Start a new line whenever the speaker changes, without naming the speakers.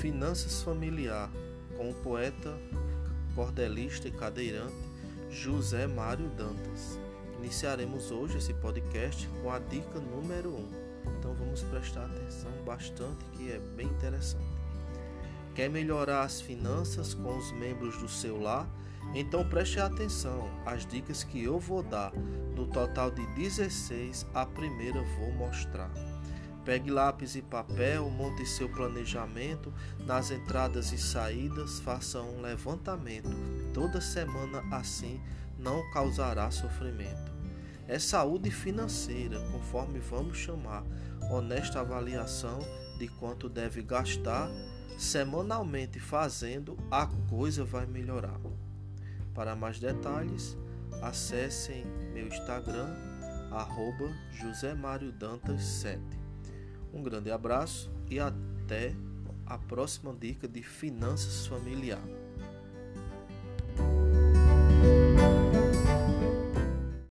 Finanças Familiar, com o poeta, cordelista e cadeirante José Mário Dantas. Iniciaremos hoje esse podcast com a dica número 1. Um. Então vamos prestar atenção bastante que é bem interessante. Quer melhorar as finanças com os membros do seu lar? Então preste atenção às dicas que eu vou dar. No total de 16, a primeira vou mostrar. Pegue lápis e papel, monte seu planejamento nas entradas e saídas, faça um levantamento. Toda semana assim não causará sofrimento. É saúde financeira, conforme vamos chamar, honesta avaliação de quanto deve gastar semanalmente fazendo, a coisa vai melhorar. Para mais detalhes, acessem meu Instagram, arroba Dantas 7 Um grande abraço e até a próxima dica de finanças familiar.